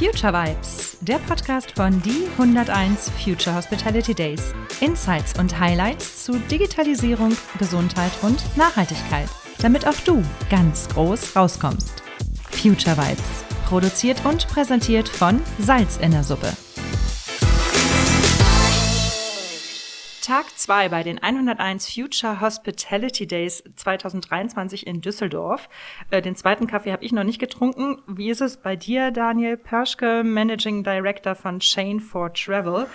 Future Vibes, der Podcast von die 101 Future Hospitality Days. Insights und Highlights zu Digitalisierung, Gesundheit und Nachhaltigkeit, damit auch du ganz groß rauskommst. Future Vibes, produziert und präsentiert von Salz in der Suppe. Tag 2 bei den 101 Future Hospitality Days 2023 in Düsseldorf. Äh, den zweiten Kaffee habe ich noch nicht getrunken. Wie ist es bei dir, Daniel Perschke, Managing Director von Chain for Travel?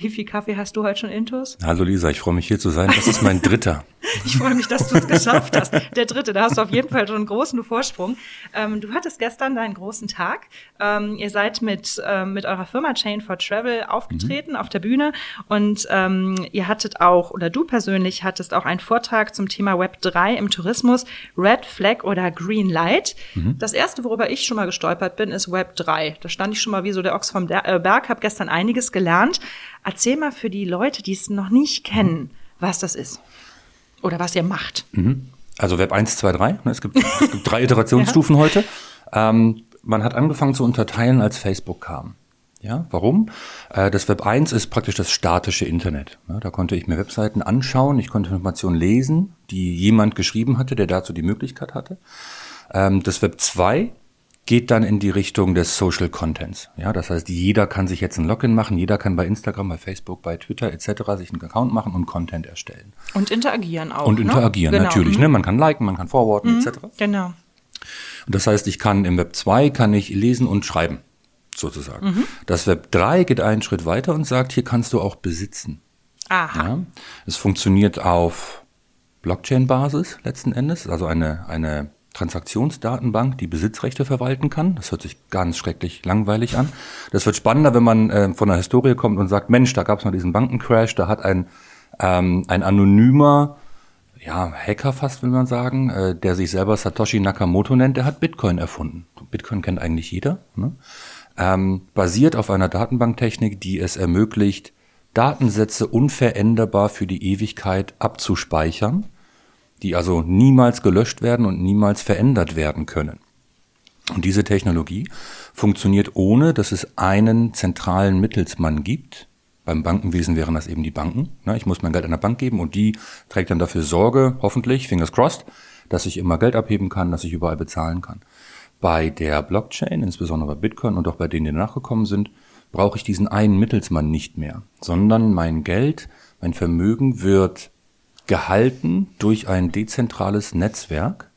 Wie viel Kaffee hast du heute schon intus? Hallo Lisa, ich freue mich hier zu sein. Das ist mein dritter. ich freue mich, dass du es geschafft hast. Der dritte, da hast du auf jeden Fall schon einen großen Vorsprung. Ähm, du hattest gestern deinen großen Tag. Ähm, ihr seid mit, ähm, mit eurer Firma Chain for Travel aufgetreten mhm. auf der Bühne und ähm, ihr hattet auch, oder du persönlich hattest auch einen Vortrag zum Thema Web 3 im Tourismus, Red Flag oder Green Light. Mhm. Das erste, worüber ich schon mal gestolpert bin, ist Web 3. Da stand ich schon mal wie so der Ochs vom äh, Berg, habe gestern einiges gelernt. Erzähl mal für die Leute, die es noch nicht kennen, was das ist oder was ihr macht. Mhm. Also Web 1, 2, 3. Es gibt, es gibt drei Iterationsstufen ja. heute. Ähm, man hat angefangen zu unterteilen, als Facebook kam. Ja, warum? Äh, das Web 1 ist praktisch das statische Internet. Da konnte ich mir Webseiten anschauen, ich konnte Informationen lesen, die jemand geschrieben hatte, der dazu die Möglichkeit hatte. Ähm, das Web 2 geht dann in die Richtung des Social Contents. Ja, das heißt, jeder kann sich jetzt ein Login machen, jeder kann bei Instagram, bei Facebook, bei Twitter etc. sich einen Account machen und Content erstellen. Und interagieren auch. Und ne? interagieren genau. natürlich. Mhm. Ne? Man kann liken, man kann forwarden mhm. etc. Genau. Und das heißt, ich kann im Web 2 kann ich lesen und schreiben sozusagen. Mhm. Das Web 3 geht einen Schritt weiter und sagt, hier kannst du auch besitzen. Aha. Ja? Es funktioniert auf Blockchain-Basis letzten Endes, also eine, eine Transaktionsdatenbank, die Besitzrechte verwalten kann. Das hört sich ganz schrecklich langweilig an. Das wird spannender, wenn man äh, von der Historie kommt und sagt, Mensch, da gab es mal diesen Bankencrash, da hat ein, ähm, ein anonymer ja, Hacker fast, will man sagen, äh, der sich selber Satoshi Nakamoto nennt, der hat Bitcoin erfunden. Bitcoin kennt eigentlich jeder. Ne? Ähm, basiert auf einer Datenbanktechnik, die es ermöglicht, Datensätze unveränderbar für die Ewigkeit abzuspeichern die also niemals gelöscht werden und niemals verändert werden können. Und diese Technologie funktioniert ohne, dass es einen zentralen Mittelsmann gibt. Beim Bankenwesen wären das eben die Banken. Ich muss mein Geld an der Bank geben und die trägt dann dafür Sorge, hoffentlich, fingers crossed, dass ich immer Geld abheben kann, dass ich überall bezahlen kann. Bei der Blockchain, insbesondere bei Bitcoin und auch bei denen, die nachgekommen sind, brauche ich diesen einen Mittelsmann nicht mehr, sondern mein Geld, mein Vermögen wird gehalten durch ein dezentrales Netzwerk,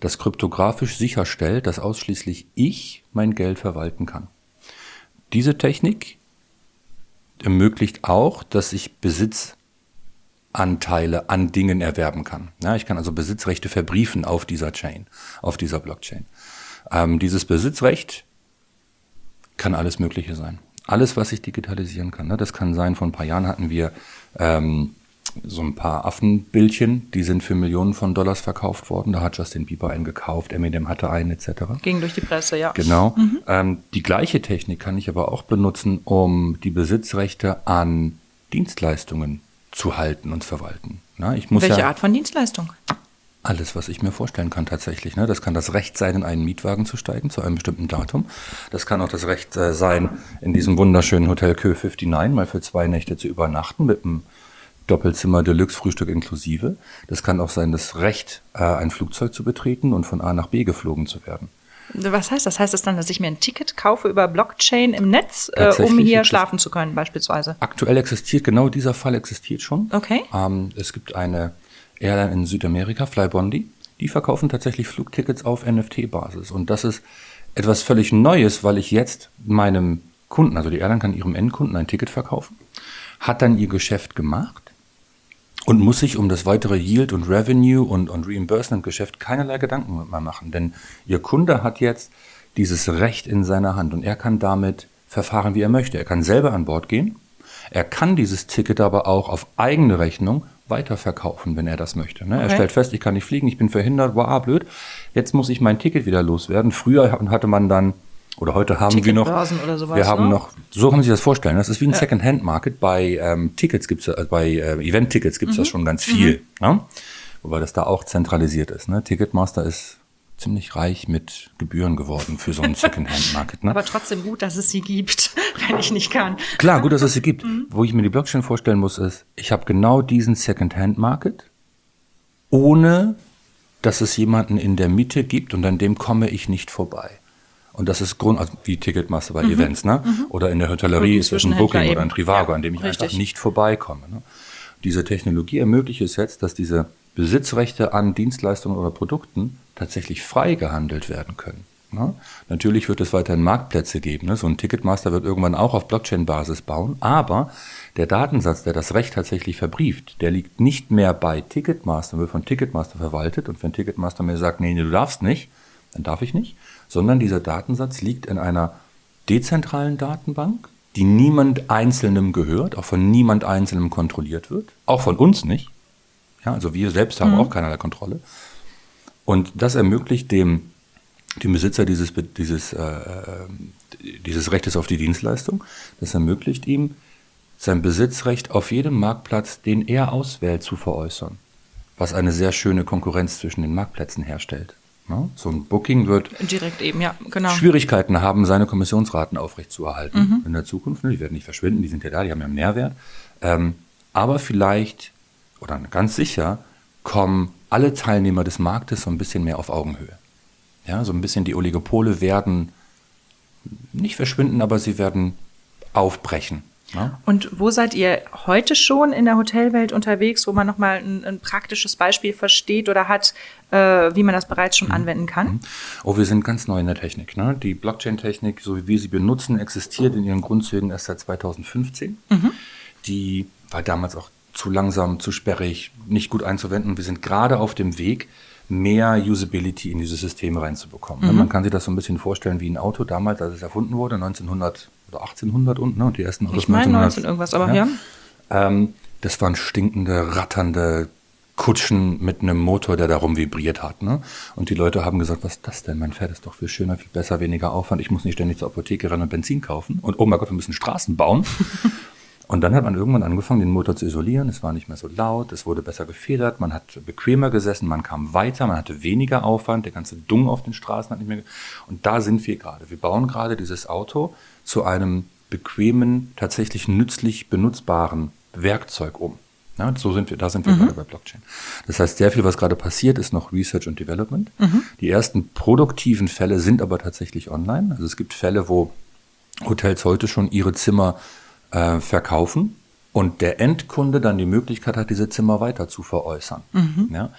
das kryptografisch sicherstellt, dass ausschließlich ich mein Geld verwalten kann. Diese Technik ermöglicht auch, dass ich Besitzanteile an Dingen erwerben kann. Ja, ich kann also Besitzrechte verbriefen auf dieser Chain, auf dieser Blockchain. Ähm, dieses Besitzrecht kann alles Mögliche sein. Alles, was ich digitalisieren kann. Ne? Das kann sein, vor ein paar Jahren hatten wir ähm, so ein paar Affenbildchen, die sind für Millionen von Dollars verkauft worden. Da hat Justin Bieber einen gekauft, Eminem hatte einen etc. Ging durch die Presse, ja. Genau. Mhm. Ähm, die gleiche Technik kann ich aber auch benutzen, um die Besitzrechte an Dienstleistungen zu halten und verwalten. Na, ich muss Welche ja, Art von Dienstleistung? Alles, was ich mir vorstellen kann tatsächlich. Ne? Das kann das Recht sein, in einen Mietwagen zu steigen zu einem bestimmten Datum. Das kann auch das Recht äh, sein, in diesem wunderschönen Hotel Kö 59 mal für zwei Nächte zu übernachten mit einem Doppelzimmer Deluxe Frühstück inklusive. Das kann auch sein, das Recht, äh, ein Flugzeug zu betreten und von A nach B geflogen zu werden. Was heißt das? Heißt das dann, dass ich mir ein Ticket kaufe über Blockchain im Netz, äh, um hier schlafen zu können beispielsweise? Aktuell existiert, genau dieser Fall existiert schon. Okay. Ähm, es gibt eine Airline in Südamerika, Flybondi, die verkaufen tatsächlich Flugtickets auf NFT-Basis. Und das ist etwas völlig Neues, weil ich jetzt meinem Kunden, also die Airline kann ihrem Endkunden ein Ticket verkaufen, hat dann ihr Geschäft gemacht und muss sich um das weitere Yield und Revenue und, und Reimbursement-Geschäft keinerlei Gedanken mehr machen. Denn Ihr Kunde hat jetzt dieses Recht in seiner Hand und er kann damit verfahren, wie er möchte. Er kann selber an Bord gehen. Er kann dieses Ticket aber auch auf eigene Rechnung weiterverkaufen, wenn er das möchte. Ne? Okay. Er stellt fest, ich kann nicht fliegen, ich bin verhindert, wow, blöd. Jetzt muss ich mein Ticket wieder loswerden. Früher hatte man dann oder heute haben wir noch, sowas, wir haben ne? noch, so kann man sich das vorstellen. Das ist wie ein ja. Second-Hand-Market. Bei ähm, Tickets gibt's, äh, bei äh, Event-Tickets gibt's mhm. das schon ganz viel. Mhm. Ne? Wobei das da auch zentralisiert ist. Ne? Ticketmaster ist ziemlich reich mit Gebühren geworden für so einen Secondhand-Market. Ne? Aber trotzdem gut, dass es sie gibt, wenn ich nicht kann. Klar, gut, dass es sie gibt. Mhm. Wo ich mir die Blockchain vorstellen muss, ist, ich habe genau diesen Secondhand-Market, ohne dass es jemanden in der Mitte gibt und an dem komme ich nicht vorbei. Und das ist Grund, also wie Ticketmaster bei mhm. Events, ne? Mhm. Oder in der Hotellerie ist es ein Booking eben. oder ein Trivago, ja, an dem ich richtig. einfach nicht vorbeikomme. Ne? Diese Technologie ermöglicht es jetzt, dass diese Besitzrechte an Dienstleistungen oder Produkten tatsächlich frei gehandelt werden können. Ne? Natürlich wird es weiterhin Marktplätze geben. Ne? So ein Ticketmaster wird irgendwann auch auf Blockchain-Basis bauen, aber der Datensatz, der das Recht tatsächlich verbrieft, der liegt nicht mehr bei Ticketmaster, wird von Ticketmaster verwaltet und wenn Ticketmaster mir sagt, nee, nee, du darfst nicht, dann darf ich nicht, sondern dieser Datensatz liegt in einer dezentralen Datenbank, die niemand Einzelnem gehört, auch von niemand Einzelnem kontrolliert wird, auch von uns nicht. Ja, also wir selbst haben mhm. auch keinerlei Kontrolle. Und das ermöglicht dem, dem Besitzer dieses, dieses, äh, äh, dieses Rechtes auf die Dienstleistung, das ermöglicht ihm, sein Besitzrecht auf jedem Marktplatz, den er auswählt, zu veräußern. Was eine sehr schöne Konkurrenz zwischen den Marktplätzen herstellt. So ein Booking wird direkt eben, ja, genau. Schwierigkeiten haben, seine Kommissionsraten aufrechtzuerhalten mhm. in der Zukunft. Ne? Die werden nicht verschwinden, die sind ja da, die haben ja einen Nährwert. Ähm, aber vielleicht oder ganz sicher kommen alle Teilnehmer des Marktes so ein bisschen mehr auf Augenhöhe. Ja, so ein bisschen die Oligopole werden nicht verschwinden, aber sie werden aufbrechen. Ja. Und wo seid ihr heute schon in der Hotelwelt unterwegs, wo man nochmal ein, ein praktisches Beispiel versteht oder hat, äh, wie man das bereits schon mhm. anwenden kann? Mhm. Oh, wir sind ganz neu in der Technik. Ne? Die Blockchain-Technik, so wie wir sie benutzen, existiert in ihren Grundzügen erst seit 2015. Mhm. Die war damals auch zu langsam, zu sperrig, nicht gut einzuwenden. Wir sind gerade auf dem Weg, mehr Usability in diese Systeme reinzubekommen. Ne? Mhm. Man kann sich das so ein bisschen vorstellen wie ein Auto damals, als es erfunden wurde, 1900 oder 1800 und, ne, und die ersten Autos ich meine 19 irgendwas, aber ja. ja. Ähm, das waren stinkende, ratternde Kutschen mit einem Motor, der darum vibriert hat. Ne? Und die Leute haben gesagt, was ist das denn? Mein Pferd ist doch viel schöner, viel besser, weniger Aufwand. Ich muss nicht ständig zur Apotheke rennen und Benzin kaufen. Und oh mein Gott, wir müssen Straßen bauen. Und dann hat man irgendwann angefangen, den Motor zu isolieren. Es war nicht mehr so laut, es wurde besser gefedert, man hat bequemer gesessen, man kam weiter, man hatte weniger Aufwand, der ganze Dung auf den Straßen hat nicht mehr. Und da sind wir gerade. Wir bauen gerade dieses Auto zu einem bequemen, tatsächlich nützlich benutzbaren Werkzeug um. Ja, so sind wir, da sind wir mhm. gerade bei Blockchain. Das heißt, sehr viel, was gerade passiert, ist noch Research und Development. Mhm. Die ersten produktiven Fälle sind aber tatsächlich online. Also es gibt Fälle, wo Hotels heute schon ihre Zimmer äh, verkaufen und der Endkunde dann die Möglichkeit hat, diese Zimmer weiter zu veräußern. Mhm. Ja?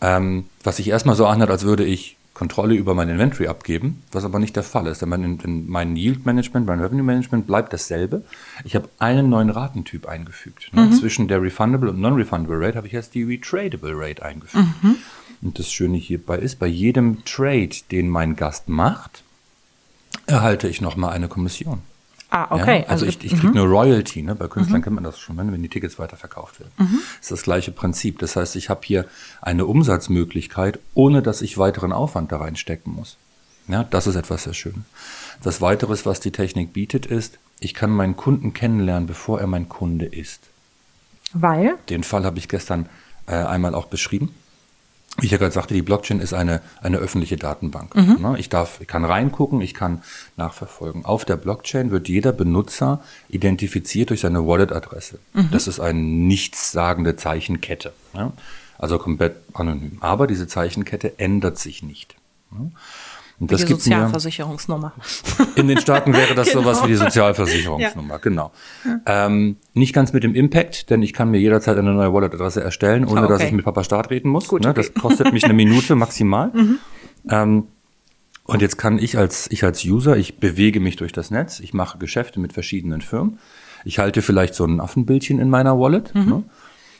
Ähm, was sich erstmal so anhört, als würde ich Kontrolle über mein Inventory abgeben, was aber nicht der Fall ist. Denn mein, mein Yield Management, mein Revenue Management bleibt dasselbe. Ich habe einen neuen Ratentyp eingefügt. Ne? Mhm. Zwischen der Refundable und Non-Refundable Rate habe ich jetzt die Retradable Rate eingefügt. Mhm. Und das Schöne hierbei ist, bei jedem Trade, den mein Gast macht, erhalte ich nochmal eine Kommission. Ah, okay. Ja, also, also, ich, ich kriege eine Royalty, ne? bei Künstlern mhm. kennt man das schon, wenn die Tickets weiterverkauft werden. Mhm. Das ist das gleiche Prinzip. Das heißt, ich habe hier eine Umsatzmöglichkeit, ohne dass ich weiteren Aufwand da reinstecken muss. Ja, das ist etwas sehr Schönes. Das Weiteres, was die Technik bietet, ist, ich kann meinen Kunden kennenlernen, bevor er mein Kunde ist. Weil? Den Fall habe ich gestern äh, einmal auch beschrieben. Wie ich ja gerade sagte, die Blockchain ist eine, eine öffentliche Datenbank. Mhm. Ne? Ich darf, ich kann reingucken, ich kann nachverfolgen. Auf der Blockchain wird jeder Benutzer identifiziert durch seine Wallet-Adresse. Mhm. Das ist eine nichtssagende Zeichenkette. Also komplett anonym. Aber diese Zeichenkette ändert sich nicht. Und das die Sozialversicherungsnummer. In den Staaten wäre das genau. sowas wie die Sozialversicherungsnummer, ja. genau. Ähm, nicht ganz mit dem Impact, denn ich kann mir jederzeit eine neue Wallet-Adresse erstellen, ohne okay. dass ich mit Papa Staat reden muss. Gut, ne? okay. Das kostet mich eine Minute maximal. Mhm. Ähm, und jetzt kann ich als, ich als User, ich bewege mich durch das Netz, ich mache Geschäfte mit verschiedenen Firmen. Ich halte vielleicht so ein Affenbildchen in meiner Wallet. Mhm. Ne?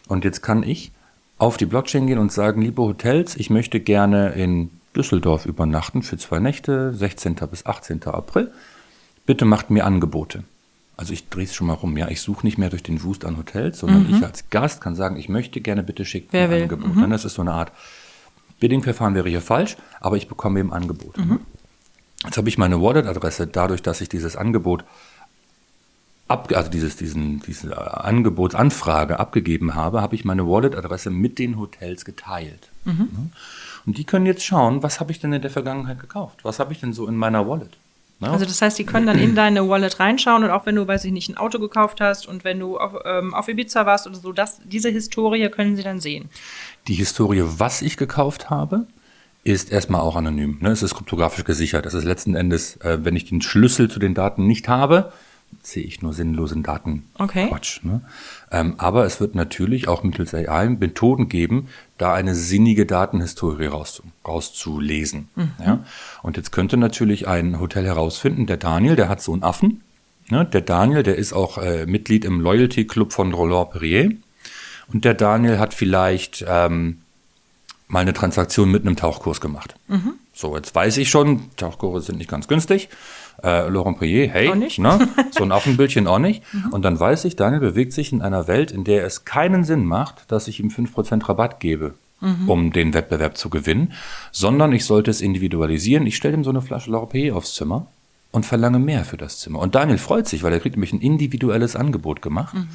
Und jetzt kann ich auf die Blockchain gehen und sagen, liebe Hotels, ich möchte gerne in Düsseldorf übernachten für zwei Nächte, 16. bis 18. April. Bitte macht mir Angebote. Also ich drehe es schon mal rum. Ja, ich suche nicht mehr durch den Wust an Hotels, sondern mhm. ich als Gast kann sagen, ich möchte gerne, bitte schickt mir ein Angebot. Mhm. Das ist so eine Art Bidding-Verfahren wäre hier falsch, aber ich bekomme eben Angebote. Mhm. Jetzt habe ich meine Wallet-Adresse dadurch, dass ich dieses Angebot ab, also dieses, diesen, diese Angebotsanfrage abgegeben habe, habe ich meine Wallet-Adresse mit den Hotels geteilt. Mhm. Und die können jetzt schauen, was habe ich denn in der Vergangenheit gekauft? Was habe ich denn so in meiner Wallet? Also das heißt, die können dann in deine Wallet reinschauen und auch wenn du, weiß ich nicht, ein Auto gekauft hast und wenn du auf, ähm, auf Ibiza warst oder so, das, diese Historie können sie dann sehen. Die Historie, was ich gekauft habe, ist erstmal auch anonym. Ne? Es ist kryptografisch gesichert. Das ist letzten Endes, äh, wenn ich den Schlüssel zu den Daten nicht habe, sehe ich nur sinnlosen Daten. Okay. Quatsch. Ne? Ähm, aber es wird natürlich auch mittels AI Methoden geben, da eine sinnige Datenhistorie rauszu rauszulesen. Mhm. Ja? Und jetzt könnte natürlich ein Hotel herausfinden, der Daniel, der hat so einen Affen. Ne? Der Daniel, der ist auch äh, Mitglied im Loyalty Club von Roland Perrier. Und der Daniel hat vielleicht ähm, mal eine Transaktion mit einem Tauchkurs gemacht. Mhm. So, jetzt weiß ich schon, Tauchkurse sind nicht ganz günstig. Äh, Laurent Perrier, hey. Ne? so ein Affenbildchen auch nicht. Mhm. Und dann weiß ich, Daniel bewegt sich in einer Welt, in der es keinen Sinn macht, dass ich ihm 5% Rabatt gebe, mhm. um den Wettbewerb zu gewinnen, sondern ich sollte es individualisieren. Ich stelle ihm so eine Flasche Laurent Perrier aufs Zimmer und verlange mehr für das Zimmer. Und Daniel freut sich, weil er kriegt nämlich ein individuelles Angebot gemacht mhm.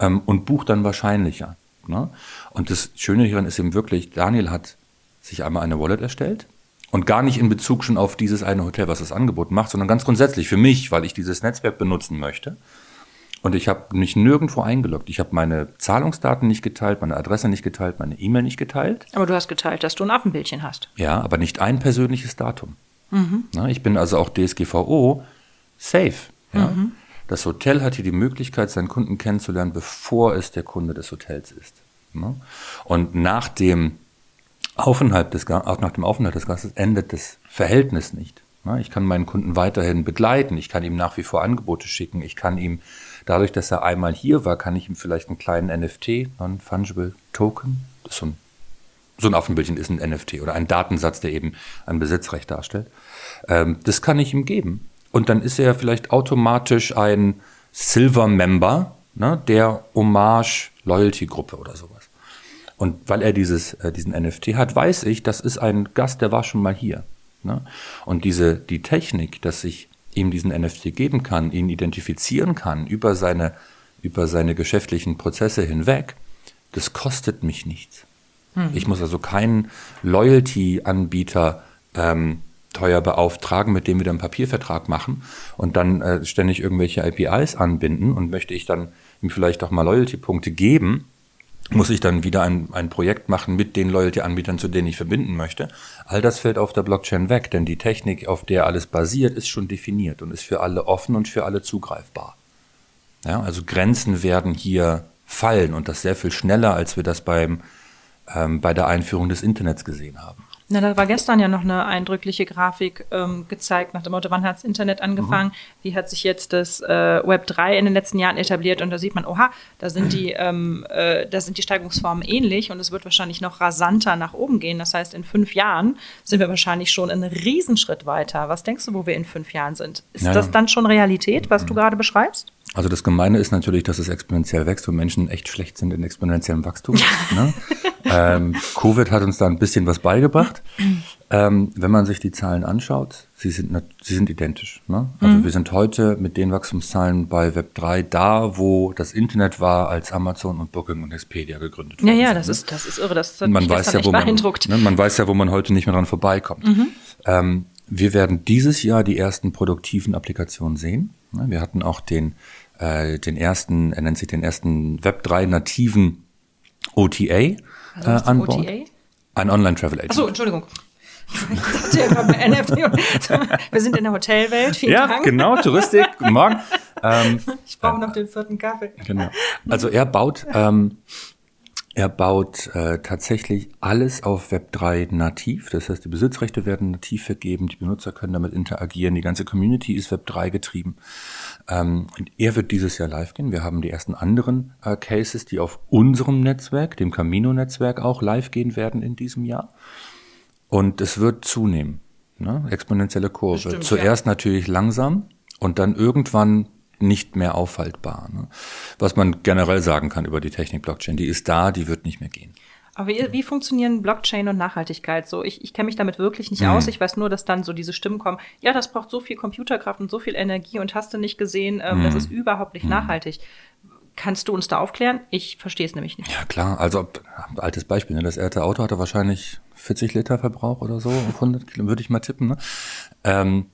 ähm, und bucht dann wahrscheinlicher. Ne? Und das Schöne hieran ist eben wirklich, Daniel hat sich einmal eine Wallet erstellt und gar nicht in Bezug schon auf dieses eine Hotel, was das Angebot macht, sondern ganz grundsätzlich für mich, weil ich dieses Netzwerk benutzen möchte. Und ich habe mich nirgendwo eingeloggt. Ich habe meine Zahlungsdaten nicht geteilt, meine Adresse nicht geteilt, meine E-Mail nicht geteilt. Aber du hast geteilt, dass du ein Affenbildchen hast. Ja, aber nicht ein persönliches Datum. Mhm. Na, ich bin also auch DSGVO safe. Ja? Mhm. Das Hotel hat hier die Möglichkeit, seinen Kunden kennenzulernen, bevor es der Kunde des Hotels ist. Ne? Und nach dem Aufenthalt des, auch nach dem Aufenthalt des Gastes endet das Verhältnis nicht. Ich kann meinen Kunden weiterhin begleiten, ich kann ihm nach wie vor Angebote schicken, ich kann ihm, dadurch, dass er einmal hier war, kann ich ihm vielleicht einen kleinen NFT, Non-Fungible Token, das ist so ein, so ein Affenbildchen ist ein NFT oder ein Datensatz, der eben ein Besitzrecht darstellt. Ähm, das kann ich ihm geben. Und dann ist er vielleicht automatisch ein Silver-Member ne, der Hommage-Loyalty-Gruppe oder sowas. Und weil er dieses, äh, diesen NFT hat, weiß ich, das ist ein Gast, der war schon mal hier. Ne? Und diese, die Technik, dass ich ihm diesen NFT geben kann, ihn identifizieren kann über seine, über seine geschäftlichen Prozesse hinweg, das kostet mich nichts. Hm. Ich muss also keinen Loyalty-Anbieter ähm, teuer beauftragen, mit dem wir dann einen Papiervertrag machen und dann äh, ständig irgendwelche APIs anbinden und möchte ich dann ihm vielleicht auch mal Loyalty-Punkte geben, muss ich dann wieder ein, ein Projekt machen mit den Loyalty-Anbietern, zu denen ich verbinden möchte. All das fällt auf der Blockchain weg, denn die Technik, auf der alles basiert, ist schon definiert und ist für alle offen und für alle zugreifbar. Ja, also Grenzen werden hier fallen und das sehr viel schneller, als wir das beim, ähm, bei der Einführung des Internets gesehen haben. Na, da war gestern ja noch eine eindrückliche Grafik ähm, gezeigt, nach dem Motto, wann hat das Internet angefangen, mhm. wie hat sich jetzt das äh, Web 3 in den letzten Jahren etabliert und da sieht man, oha, da sind die, ähm, äh, da sind die Steigungsformen ähnlich und es wird wahrscheinlich noch rasanter nach oben gehen. Das heißt, in fünf Jahren sind wir wahrscheinlich schon einen Riesenschritt weiter. Was denkst du, wo wir in fünf Jahren sind? Ist ja, das dann schon Realität, was du mhm. gerade beschreibst? Also das Gemeine ist natürlich, dass es exponentiell wächst und Menschen echt schlecht sind in exponentiellem Wachstum. ne? ähm, Covid hat uns da ein bisschen was beigebracht. Ähm, wenn man sich die Zahlen anschaut, sie sind, sie sind identisch. Ne? Also mhm. wir sind heute mit den Wachstumszahlen bei Web3 da, wo das Internet war, als Amazon und Booking und Expedia gegründet wurden. Ja, ja, das ne? ist, das ist irre. Das hat man weiß ja, wo man, ne, man weiß ja, wo man heute nicht mehr dran vorbeikommt. Mhm. Ähm, wir werden dieses Jahr die ersten produktiven Applikationen sehen. Ne? Wir hatten auch den äh, den ersten, er nennt sich den ersten Web3 nativen OTA äh, an Bord. OTA? Ein Online-Travel Agent. Achso, Entschuldigung. Wir sind in der Hotelwelt. Vielen ja, Dank. genau, Touristik. Guten Morgen. Ähm, ich brauche äh, noch den vierten Kaffee. Genau. Also er baut ähm, er baut äh, tatsächlich alles auf Web3 nativ. Das heißt, die Besitzrechte werden nativ vergeben, die Benutzer können damit interagieren, die ganze Community ist Web3 getrieben. Ähm, und er wird dieses Jahr live gehen. Wir haben die ersten anderen äh, Cases, die auf unserem Netzwerk, dem Camino-Netzwerk auch live gehen werden in diesem Jahr. Und es wird zunehmen. Ne? Exponentielle Kurve. Bestimmt, Zuerst ja. natürlich langsam und dann irgendwann nicht mehr aufhaltbar. Ne? Was man generell sagen kann über die Technik Blockchain, die ist da, die wird nicht mehr gehen. Aber wie, wie funktionieren Blockchain und Nachhaltigkeit so? Ich, ich kenne mich damit wirklich nicht mhm. aus. Ich weiß nur, dass dann so diese Stimmen kommen, ja, das braucht so viel Computerkraft und so viel Energie und hast du nicht gesehen, ähm, mhm. das ist überhaupt nicht mhm. nachhaltig. Kannst du uns da aufklären? Ich verstehe es nämlich nicht. Ja, klar. Also, altes Beispiel. Ne? Das erste Auto hatte wahrscheinlich 40 Liter Verbrauch oder so auf 100 Kilo, würde ich mal tippen. Ne? Ähm,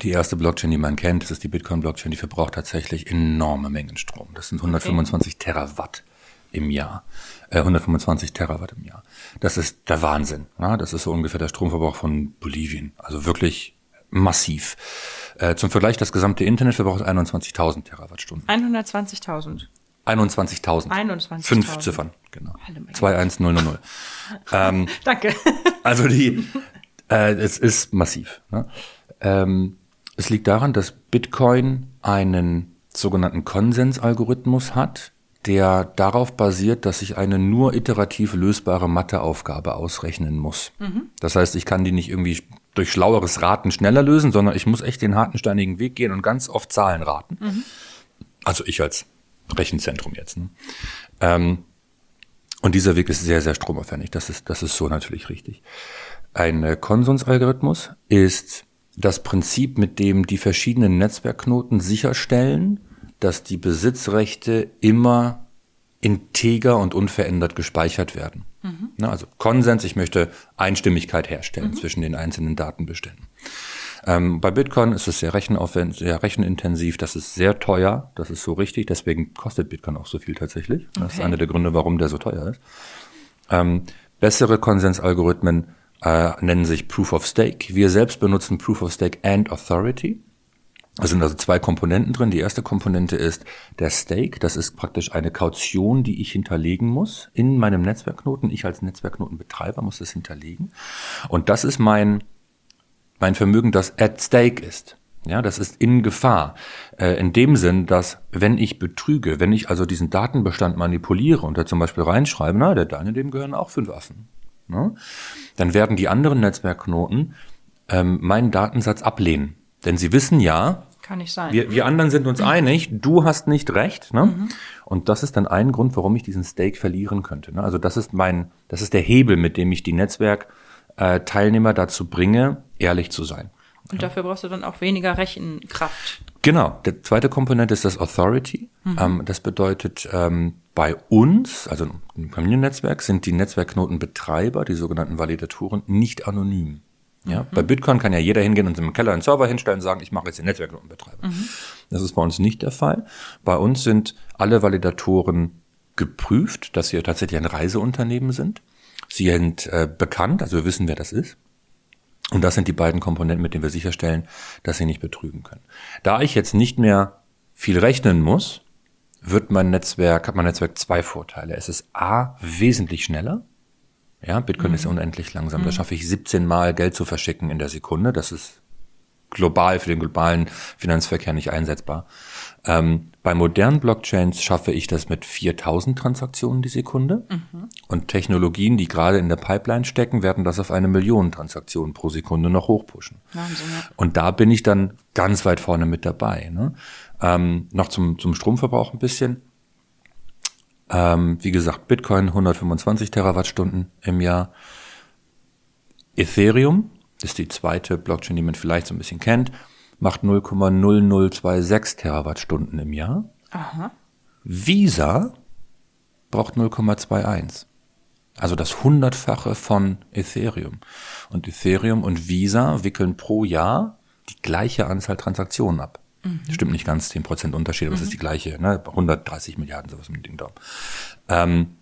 die erste Blockchain, die man kennt, das ist die Bitcoin-Blockchain, die verbraucht tatsächlich enorme Mengen Strom. Das sind 125 okay. Terawatt im Jahr. Äh, 125 Terawatt im Jahr. Das ist der Wahnsinn. Ja? Das ist so ungefähr der Stromverbrauch von Bolivien. Also wirklich massiv. Äh, zum Vergleich, das gesamte Internet verbraucht 21.000 Terawattstunden. 120.000. 21.000. 21.000. Fünf Ziffern, genau. 21000. ähm, Danke. Also die, äh, es ist massiv. Ne? Ähm, es liegt daran, dass Bitcoin einen sogenannten Konsensalgorithmus hat, der darauf basiert, dass ich eine nur iterativ lösbare Matheaufgabe ausrechnen muss. Mhm. Das heißt, ich kann die nicht irgendwie durch schlaueres Raten schneller lösen, sondern ich muss echt den harten, steinigen Weg gehen und ganz oft Zahlen raten. Mhm. Also ich als Rechenzentrum jetzt. Ne? Ähm, und dieser Weg ist sehr, sehr stromaufwendig. Das ist, das ist so natürlich richtig. Ein Konsensalgorithmus ist das Prinzip, mit dem die verschiedenen Netzwerkknoten sicherstellen, dass die Besitzrechte immer integer und unverändert gespeichert werden. Mhm. Also Konsens, ich möchte Einstimmigkeit herstellen mhm. zwischen den einzelnen Datenbeständen. Ähm, bei Bitcoin ist es sehr rechenaufwendig, sehr rechenintensiv, das ist sehr teuer, das ist so richtig, deswegen kostet Bitcoin auch so viel tatsächlich. Das okay. ist einer der Gründe, warum der so teuer ist. Ähm, bessere Konsensalgorithmen äh, nennen sich Proof of Stake. Wir selbst benutzen Proof of Stake and Authority. Es sind also zwei Komponenten drin. Die erste Komponente ist der Stake. Das ist praktisch eine Kaution, die ich hinterlegen muss in meinem Netzwerkknoten. Ich als Netzwerkknotenbetreiber muss das hinterlegen. Und das ist mein, mein Vermögen, das at stake ist. Ja, das ist in Gefahr. Äh, in dem Sinn, dass wenn ich betrüge, wenn ich also diesen Datenbestand manipuliere und da zum Beispiel reinschreibe, na, der deine, dem gehören auch fünf Affen ne, dann werden die anderen Netzwerkknoten ähm, meinen Datensatz ablehnen. Denn sie wissen ja, kann nicht sein. Wir, wir anderen sind uns mhm. einig, du hast nicht recht. Ne? Mhm. Und das ist dann ein Grund, warum ich diesen Stake verlieren könnte. Ne? Also das ist mein, das ist der Hebel, mit dem ich die Netzwerkteilnehmer äh, dazu bringe, ehrlich zu sein. Und dafür brauchst du dann auch weniger Rechenkraft. Genau. Der zweite Komponente ist das Authority. Mhm. Ähm, das bedeutet, ähm, bei uns, also im Familiennetzwerk, sind die Netzwerkknotenbetreiber, die sogenannten Validatoren, nicht anonym. Ja, mhm. bei Bitcoin kann ja jeder hingehen und im Keller einen Server hinstellen und sagen, ich mache jetzt den Netzwerkknotenbetreiber. Mhm. Das ist bei uns nicht der Fall. Bei uns sind alle Validatoren geprüft, dass sie tatsächlich ein Reiseunternehmen sind. Sie sind äh, bekannt, also wir wissen, wer das ist. Und das sind die beiden Komponenten, mit denen wir sicherstellen, dass sie nicht betrügen können. Da ich jetzt nicht mehr viel rechnen muss, wird mein Netzwerk, hat mein Netzwerk zwei Vorteile. Es ist A, wesentlich schneller. Ja, Bitcoin mhm. ist unendlich langsam. Mhm. Da schaffe ich 17 Mal Geld zu verschicken in der Sekunde. Das ist global für den globalen Finanzverkehr nicht einsetzbar. Ähm, bei modernen Blockchains schaffe ich das mit 4000 Transaktionen die Sekunde. Mhm. Und Technologien, die gerade in der Pipeline stecken, werden das auf eine Million Transaktionen pro Sekunde noch hochpushen. Wahnsinn, ja. Und da bin ich dann ganz weit vorne mit dabei. Ne? Ähm, noch zum, zum Stromverbrauch ein bisschen. Ähm, wie gesagt, Bitcoin 125 Terawattstunden im Jahr. Ethereum, ist die zweite Blockchain, die man vielleicht so ein bisschen kennt, macht 0,0026 Terawattstunden im Jahr. Aha. Visa braucht 0,21. Also das hundertfache von Ethereum. Und Ethereum und Visa wickeln pro Jahr die gleiche Anzahl Transaktionen ab. Mhm. Stimmt nicht ganz, 10% Unterschied, aber mhm. es ist mhm. die gleiche, ne? 130 Milliarden, sowas mit dem Ding da. Ähm,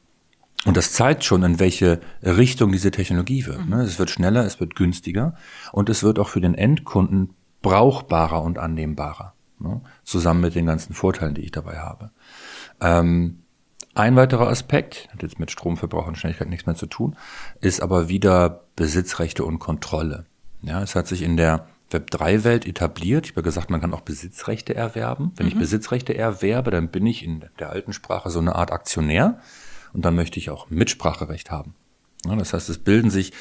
und das zeigt schon, in welche Richtung diese Technologie wird. Mhm. Ne? Es wird schneller, es wird günstiger und es wird auch für den Endkunden brauchbarer und annehmbarer. Ne? Zusammen mit den ganzen Vorteilen, die ich dabei habe. Ähm, ein weiterer Aspekt, hat jetzt mit Stromverbrauch und Schnelligkeit nichts mehr zu tun, ist aber wieder Besitzrechte und Kontrolle. Ja, es hat sich in der Web3-Welt etabliert. Ich habe gesagt, man kann auch Besitzrechte erwerben. Wenn mhm. ich Besitzrechte erwerbe, dann bin ich in der alten Sprache so eine Art Aktionär und dann möchte ich auch Mitspracherecht haben. Ja, das heißt, es bilden sich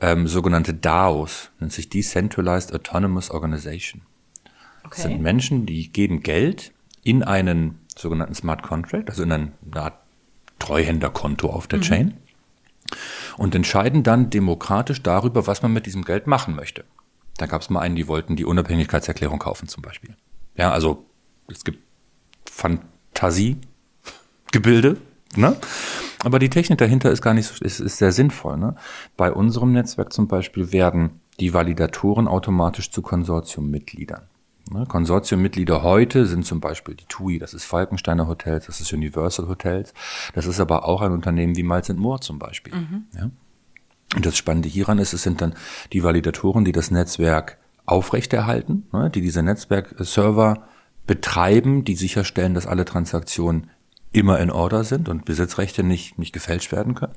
ähm, sogenannte DAOs, nennt sich Decentralized Autonomous Organization. Okay. Das sind Menschen, die geben Geld in einen sogenannten Smart Contract, also in eine Art Treuhänderkonto auf der mhm. Chain. und entscheiden dann demokratisch darüber, was man mit diesem Geld machen möchte. Da gab es mal einen, die wollten die Unabhängigkeitserklärung kaufen zum Beispiel. Ja, also es gibt Fantasiegebilde, ne? Aber die Technik dahinter ist gar nicht so, ist, ist sehr sinnvoll. Ne? Bei unserem Netzwerk zum Beispiel werden die Validatoren automatisch zu Konsortiummitgliedern. Ne? Konsortiummitglieder heute sind zum Beispiel die TUI, das ist Falkensteiner Hotels, das ist Universal Hotels, das ist aber auch ein Unternehmen wie Miles Moore zum Beispiel. Mhm. Ja? Und das Spannende hieran ist, es sind dann die Validatoren, die das Netzwerk aufrechterhalten, ne, die diese Netzwerkserver betreiben, die sicherstellen, dass alle Transaktionen immer in Order sind und Besitzrechte nicht, nicht gefälscht werden können.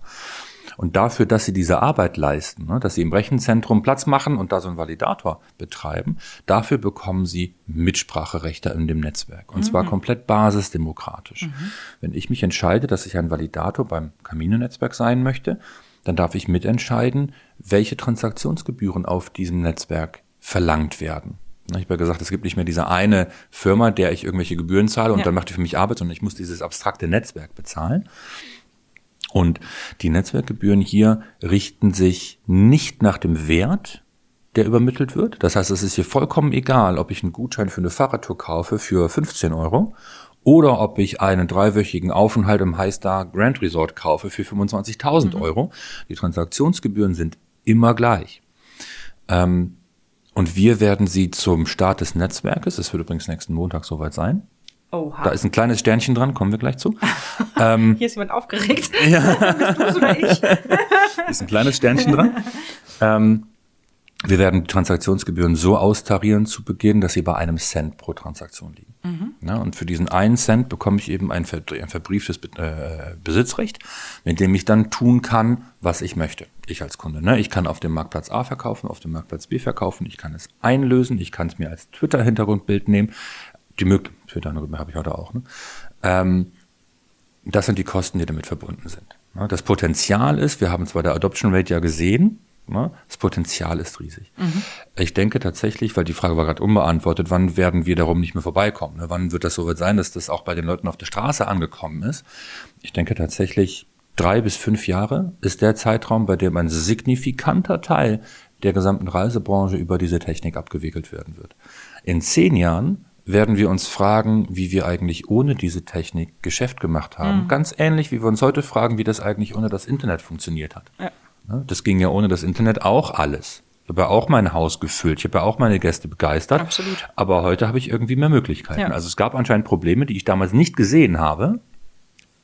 Und dafür, dass sie diese Arbeit leisten, ne, dass sie im Rechenzentrum Platz machen und da so einen Validator betreiben, dafür bekommen sie Mitspracherechte in dem Netzwerk. Und mhm. zwar komplett basisdemokratisch. Mhm. Wenn ich mich entscheide, dass ich ein Validator beim Camino-Netzwerk sein möchte, dann darf ich mitentscheiden, welche Transaktionsgebühren auf diesem Netzwerk verlangt werden. Ich habe ja gesagt, es gibt nicht mehr diese eine Firma, der ich irgendwelche Gebühren zahle und ja. dann macht die für mich Arbeit, sondern ich muss dieses abstrakte Netzwerk bezahlen. Und die Netzwerkgebühren hier richten sich nicht nach dem Wert, der übermittelt wird. Das heißt, es ist hier vollkommen egal, ob ich einen Gutschein für eine Fahrradtour kaufe für 15 Euro oder ob ich einen dreiwöchigen Aufenthalt im Highstar Grand Resort kaufe für 25.000 mhm. Euro. Die Transaktionsgebühren sind immer gleich. Ähm, und wir werden sie zum Start des Netzwerkes, es wird übrigens nächsten Montag soweit sein. Oha. Da ist ein kleines Sternchen dran, kommen wir gleich zu. ähm, Hier ist jemand aufgeregt. Ja. Bist du oder ich? ist ein kleines Sternchen dran. Ähm, wir werden die Transaktionsgebühren so austarieren zu Beginn, dass sie bei einem Cent pro Transaktion liegen. Mhm. Ja, und für diesen einen Cent bekomme ich eben ein, ein verbrieftes äh, Besitzrecht, mit dem ich dann tun kann, was ich möchte. Ich als Kunde. Ne? Ich kann auf dem Marktplatz A verkaufen, auf dem Marktplatz B verkaufen, ich kann es einlösen, ich kann es mir als Twitter-Hintergrundbild nehmen. Die Möglichkeit, Twitter habe ich heute auch. Ne? Ähm, das sind die Kosten, die damit verbunden sind. Das Potenzial ist, wir haben zwar der Adoption Rate ja gesehen, Ne? Das Potenzial ist riesig. Mhm. Ich denke tatsächlich, weil die Frage war gerade unbeantwortet, wann werden wir darum nicht mehr vorbeikommen? Ne? Wann wird das so weit sein, dass das auch bei den Leuten auf der Straße angekommen ist? Ich denke tatsächlich, drei bis fünf Jahre ist der Zeitraum, bei dem ein signifikanter Teil der gesamten Reisebranche über diese Technik abgewickelt werden wird. In zehn Jahren werden wir uns fragen, wie wir eigentlich ohne diese Technik Geschäft gemacht haben. Mhm. Ganz ähnlich, wie wir uns heute fragen, wie das eigentlich ohne das Internet funktioniert hat. Ja. Ne? Das ging ja ohne das Internet auch alles. Ich habe ja auch mein Haus gefüllt, ich habe ja auch meine Gäste begeistert. Absolut. Aber heute habe ich irgendwie mehr Möglichkeiten. Ja. Also es gab anscheinend Probleme, die ich damals nicht gesehen habe,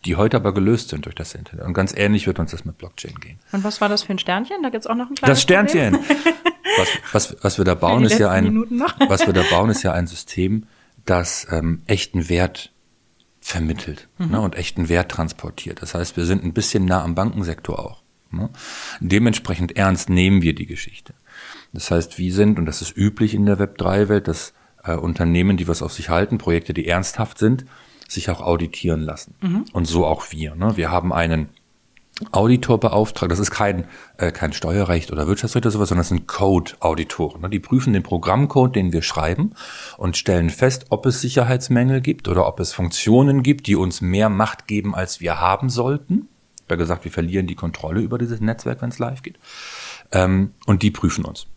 die heute aber gelöst sind durch das Internet. Und ganz ähnlich wird uns das mit Blockchain gehen. Und was war das für ein Sternchen? Da gibt es auch noch ein kleines Das Sternchen. was, was, was wir da bauen, ist ja ein, was wir da bauen, ist ja ein System, das ähm, echten Wert vermittelt mhm. ne, und echten Wert transportiert. Das heißt, wir sind ein bisschen nah am Bankensektor auch. Ne? Dementsprechend ernst nehmen wir die Geschichte. Das heißt, wir sind, und das ist üblich in der Web3-Welt, dass äh, Unternehmen, die was auf sich halten, Projekte, die ernsthaft sind, sich auch auditieren lassen. Mhm. Und so auch wir. Ne? Wir haben einen Auditor beauftragt. Das ist kein, äh, kein Steuerrecht oder Wirtschaftsrecht oder sowas, sondern das sind Code-Auditoren. Ne? Die prüfen den Programmcode, den wir schreiben und stellen fest, ob es Sicherheitsmängel gibt oder ob es Funktionen gibt, die uns mehr Macht geben, als wir haben sollten ja gesagt, wir verlieren die Kontrolle über dieses Netzwerk, wenn es live geht. Ähm, und die prüfen uns.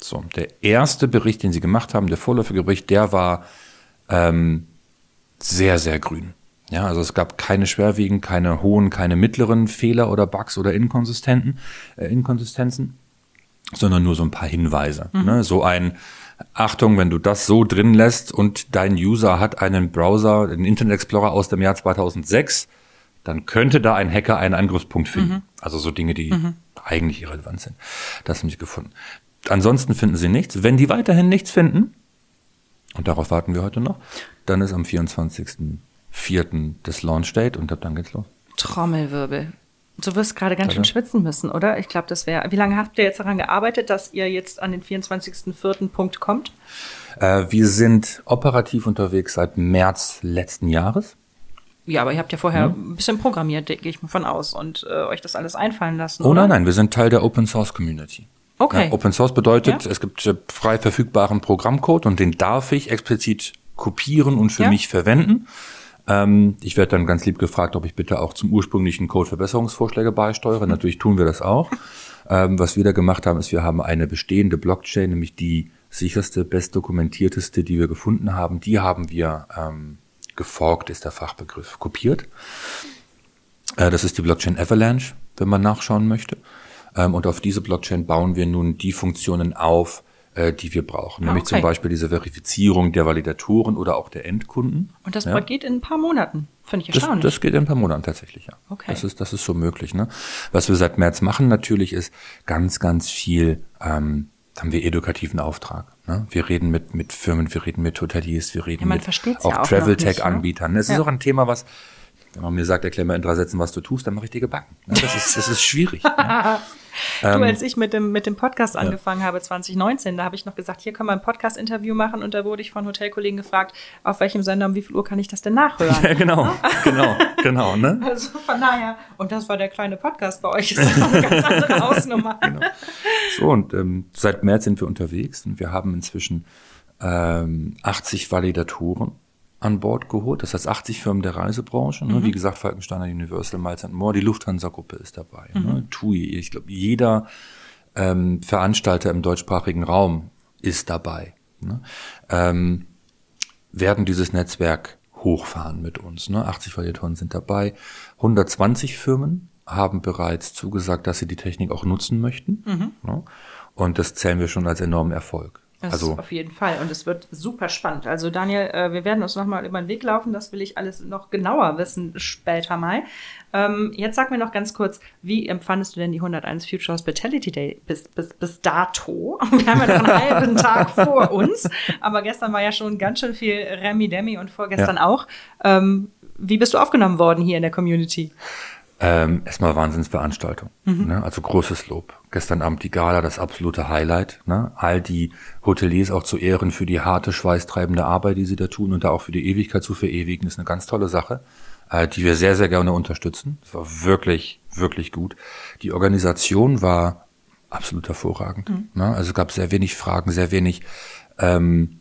So, der erste Bericht, den sie gemacht haben, der vorläufige Bericht, der war ähm, sehr, sehr grün. Ja, also es gab keine schwerwiegenden, keine hohen, keine mittleren Fehler oder Bugs oder Inkonsistenten, äh, Inkonsistenzen, sondern nur so ein paar Hinweise. Mhm. Ne? So ein Achtung, wenn du das so drin lässt und dein User hat einen Browser, den Internet Explorer aus dem Jahr 2006, dann könnte da ein Hacker einen Angriffspunkt finden. Mhm. Also so Dinge, die mhm. eigentlich irrelevant sind. Das haben sie gefunden. Ansonsten finden sie nichts. Wenn die weiterhin nichts finden, und darauf warten wir heute noch, dann ist am 24.04. das Launch Date und ab dann geht's los. Trommelwirbel. Du wirst gerade ganz schön schwitzen müssen, oder? Ich glaube, das wäre. Wie lange habt ihr jetzt daran gearbeitet, dass ihr jetzt an den 24.04. Punkt kommt? Äh, wir sind operativ unterwegs seit März letzten Jahres. Ja, aber ihr habt ja vorher mhm. ein bisschen programmiert, gehe ich mal von aus, und äh, euch das alles einfallen lassen. Oh oder? nein, nein, wir sind Teil der Open Source Community. Okay. Ja, Open Source bedeutet, ja? es gibt äh, frei verfügbaren Programmcode und den darf ich explizit kopieren und für ja. mich verwenden. Ähm, ich werde dann ganz lieb gefragt, ob ich bitte auch zum ursprünglichen Code Verbesserungsvorschläge beisteuere. Natürlich tun wir das auch. Ähm, was wir da gemacht haben, ist, wir haben eine bestehende Blockchain, nämlich die sicherste, bestdokumentierteste, die wir gefunden haben. Die haben wir ähm, geforkt, ist der Fachbegriff, kopiert. Äh, das ist die Blockchain Avalanche, wenn man nachschauen möchte. Ähm, und auf diese Blockchain bauen wir nun die Funktionen auf, äh, die wir brauchen. Ah, Nämlich okay. zum Beispiel diese Verifizierung der Validatoren oder auch der Endkunden. Und das ja. geht in ein paar Monaten. Finde ich erstaunlich. Das, das, geht in ein paar Monaten tatsächlich, ja. Okay. Das ist, das ist so möglich. Ne? Was wir seit März machen natürlich ist ganz, ganz viel, ähm, haben wir edukativen Auftrag. Ne? Wir reden mit, mit Firmen, wir reden mit Hoteliers, wir reden ja, mit auch, ja auch Travel-Tech-Anbietern. Ne? Es ist auch ein Thema, was wenn man mir sagt, erklär mal in drei Sätzen, was du tust, dann mache ich dir gebacken. Ne? Das ist, das ist schwierig. ne? du, ähm, als ich mit dem, mit dem Podcast angefangen ja. habe, 2019, da habe ich noch gesagt, hier können wir ein Podcast-Interview machen und da wurde ich von Hotelkollegen gefragt, auf welchem Sender um wie viel Uhr kann ich das denn nachhören? Ja, genau, genau, genau. Ne? Also von daher, und das war der kleine Podcast bei euch, ist das eine ganz andere Hausnummer. genau. So, und ähm, seit März sind wir unterwegs und wir haben inzwischen ähm, 80 Validatoren an Bord geholt. Das heißt 80 Firmen der Reisebranche. Ne? Mhm. Wie gesagt, Falkensteiner, Universal, Miles More, die Lufthansa-Gruppe ist dabei. Ne? Mhm. Ne? TUI, ich glaube, jeder ähm, Veranstalter im deutschsprachigen Raum ist dabei. Ne? Ähm, werden dieses Netzwerk hochfahren mit uns. Ne? 80 Validatoren sind dabei. 120 Firmen haben bereits zugesagt, dass sie die Technik auch nutzen möchten. Mhm. Ne? Und das zählen wir schon als enormen Erfolg. Das also auf jeden Fall. Und es wird super spannend. Also Daniel, äh, wir werden uns nochmal über den Weg laufen. Das will ich alles noch genauer wissen später mal. Ähm, jetzt sag mir noch ganz kurz, wie empfandest du denn die 101 Future Hospitality Day bis, bis, bis dato? Wir haben ja noch einen halben Tag vor uns. Aber gestern war ja schon ganz schön viel Remi Demi und vorgestern ja. auch. Ähm, wie bist du aufgenommen worden hier in der Community? Ähm, erstmal Wahnsinnsveranstaltung. Mhm. Ne? Also großes Lob. Gestern Abend die Gala, das absolute Highlight. Ne? All die Hoteliers auch zu Ehren für die harte, schweißtreibende Arbeit, die sie da tun und da auch für die Ewigkeit zu verewigen, ist eine ganz tolle Sache, äh, die wir sehr, sehr gerne unterstützen. Das war wirklich, wirklich gut. Die Organisation war absolut hervorragend. Mhm. Ne? Also es gab sehr wenig Fragen, sehr wenig ähm,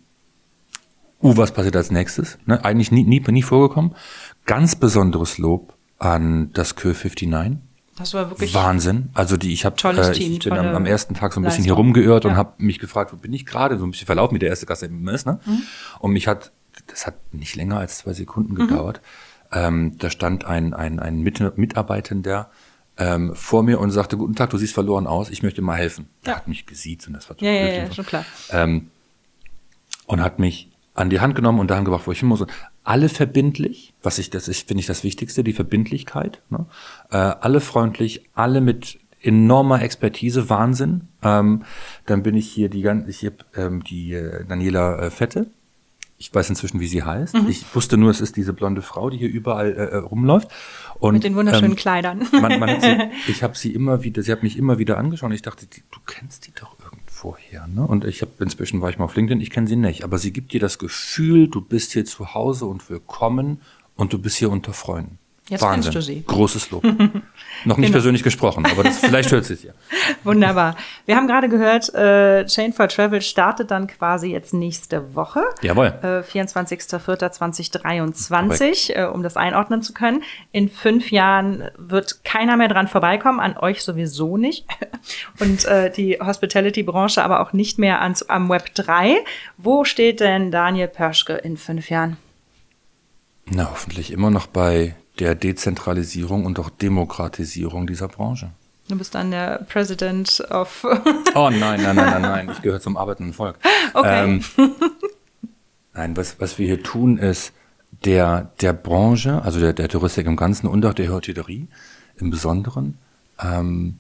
Uh, was passiert als nächstes? Ne? Eigentlich nie, nie, nie vorgekommen. Ganz besonderes Lob an das Kür 59. Das war wirklich Wahnsinn. Also die, ich habe, äh, ich bin am, am, ersten Tag so ein bisschen Leistung. hier rumgeirrt ja. und habe mich gefragt, wo bin ich gerade? So ein bisschen verlaufen, wie der erste Gast eben ist. Ne? Mhm. Und mich hat, das hat nicht länger als zwei Sekunden mhm. gedauert. Ähm, da stand ein ein ein Mitarbeitender ähm, vor mir und sagte: Guten Tag, du siehst verloren aus. Ich möchte mal helfen. Ja. Er hat mich gesiezt und das war total ja, ja, ja, schon klar. Ähm, und hat mich an die Hand genommen und dahin gebracht, wo ich hin muss. Alle verbindlich, was ich, das ist, finde ich das Wichtigste, die Verbindlichkeit. Ne? Äh, alle freundlich, alle mit enormer Expertise, Wahnsinn. Ähm, dann bin ich hier die ganze, hier ähm, die äh, Daniela äh, Fette. Ich weiß inzwischen, wie sie heißt. Mhm. Ich wusste nur, es ist diese blonde Frau, die hier überall äh, äh rumläuft. Und, Mit den wunderschönen ähm, Kleidern. Man, man sie, ich habe sie immer wieder, sie hat mich immer wieder angeschaut und ich dachte, die, du kennst die doch vorher. Ne? Und ich habe inzwischen war ich mal auf LinkedIn, ich kenne sie nicht, aber sie gibt dir das Gefühl, du bist hier zu Hause und willkommen und du bist hier unter Freunden. Jetzt Wahnsinn. kennst du sie. Großes Lob. Noch nicht genau. persönlich gesprochen, aber das, vielleicht hört sie es ja. Wunderbar. Wir haben gerade gehört, äh, Chain for Travel startet dann quasi jetzt nächste Woche. Jawohl. Äh, 24.04.2023, äh, um das einordnen zu können. In fünf Jahren wird keiner mehr dran vorbeikommen, an euch sowieso nicht. Und äh, die Hospitality-Branche aber auch nicht mehr ans, am Web 3. Wo steht denn Daniel Pörschke in fünf Jahren? Na, hoffentlich immer noch bei der Dezentralisierung und auch Demokratisierung dieser Branche. Du bist dann der President of. oh nein, nein, nein, nein, nein. Ich gehöre zum arbeitenden Volk. Okay. Ähm, nein, was, was wir hier tun, ist der, der Branche, also der, der Touristik im Ganzen und auch der Hotellerie im Besonderen, ähm,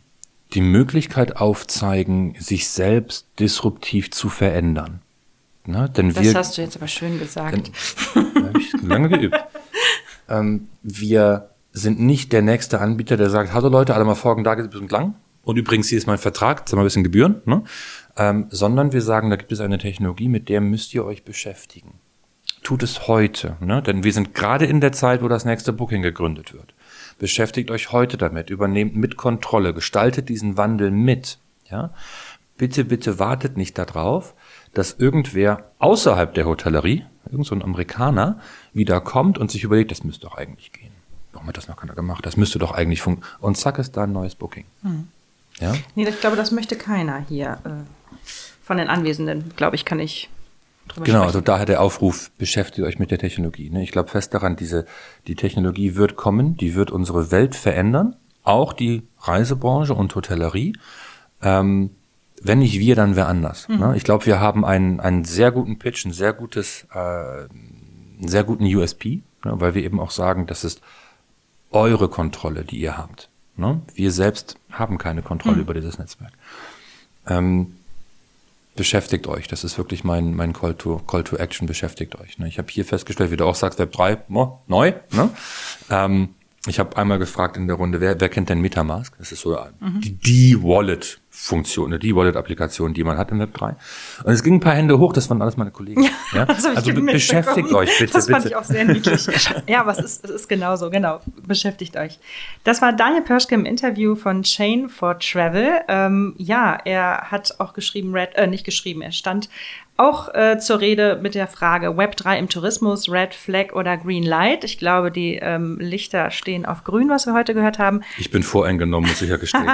die Möglichkeit aufzeigen, sich selbst disruptiv zu verändern. Ne? Denn das wir, hast du jetzt aber schön gesagt. Denn, habe ich lange geübt. Ähm, wir sind nicht der nächste Anbieter, der sagt, hallo Leute, alle mal folgen, da geht es ein bisschen lang. Und übrigens, hier ist mein Vertrag, zahlen wir ein bisschen Gebühren. Ne? Ähm, sondern wir sagen, da gibt es eine Technologie, mit der müsst ihr euch beschäftigen. Tut es heute, ne? denn wir sind gerade in der Zeit, wo das nächste Booking gegründet wird. Beschäftigt euch heute damit, übernehmt mit Kontrolle, gestaltet diesen Wandel mit. Ja? Bitte, bitte wartet nicht darauf, dass irgendwer außerhalb der Hotellerie irgend so ein Amerikaner, wieder kommt und sich überlegt, das müsste doch eigentlich gehen. Warum hat das noch keiner gemacht? Das müsste doch eigentlich funktionieren. Und zack ist da ein neues Booking. Hm. Ja? Nee, ich glaube, das möchte keiner hier äh, von den Anwesenden, glaube ich, kann ich Genau, sprechen. also daher der Aufruf, beschäftigt euch mit der Technologie. Ne? Ich glaube fest daran, diese, die Technologie wird kommen, die wird unsere Welt verändern, auch die Reisebranche und Hotellerie. Ähm, wenn nicht wir, dann wer anders. Mhm. Ne? Ich glaube, wir haben einen, einen sehr guten Pitch, ein sehr gutes, äh, einen sehr guten USP, ne? weil wir eben auch sagen, das ist eure Kontrolle, die ihr habt. Ne? Wir selbst haben keine Kontrolle mhm. über dieses Netzwerk. Ähm, beschäftigt euch. Das ist wirklich mein, mein Call, to, Call to Action, beschäftigt euch. Ne? Ich habe hier festgestellt, wie du auch sagst, Web 3, mo, neu. Ne? Ähm, ich habe einmal gefragt in der Runde, wer, wer kennt denn Metamask? Das ist so mhm. die, die Wallet Funktion, ne, die Wallet-Applikation, die man hat im Web 3. Und es ging ein paar Hände hoch, das waren alles meine Kollegen. Ja, ja? Also beschäftigt euch bitte. Das fand bitte. ich auch sehr niedlich. ja, aber es ist, es ist genauso, genau. Beschäftigt euch. Das war Daniel Pörschke im Interview von Chain for Travel. Ähm, ja, er hat auch geschrieben, Red, äh, nicht geschrieben, er stand auch äh, zur Rede mit der Frage Web3 im Tourismus, Red Flag oder Green Light. Ich glaube, die ähm, Lichter stehen auf grün, was wir heute gehört haben. Ich bin voreingenommen, muss ich ja gestehen.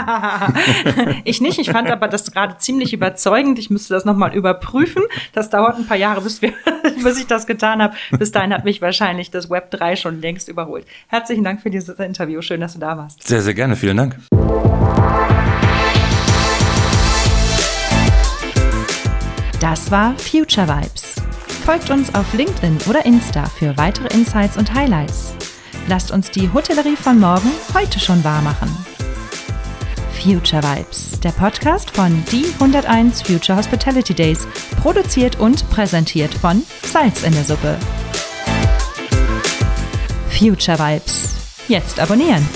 ich nicht, ich fand aber das gerade ziemlich überzeugend. Ich müsste das nochmal überprüfen. Das dauert ein paar Jahre, bis, wir, bis ich das getan habe. Bis dahin hat mich wahrscheinlich das Web3 schon längst überholt. Herzlichen Dank für dieses Interview. Schön, dass du da warst. Sehr, sehr gerne. Vielen Dank. Das war Future Vibes. Folgt uns auf LinkedIn oder Insta für weitere Insights und Highlights. Lasst uns die Hotellerie von morgen heute schon wahr machen. Future Vibes, der Podcast von Die 101 Future Hospitality Days, produziert und präsentiert von Salz in der Suppe. Future Vibes. Jetzt abonnieren.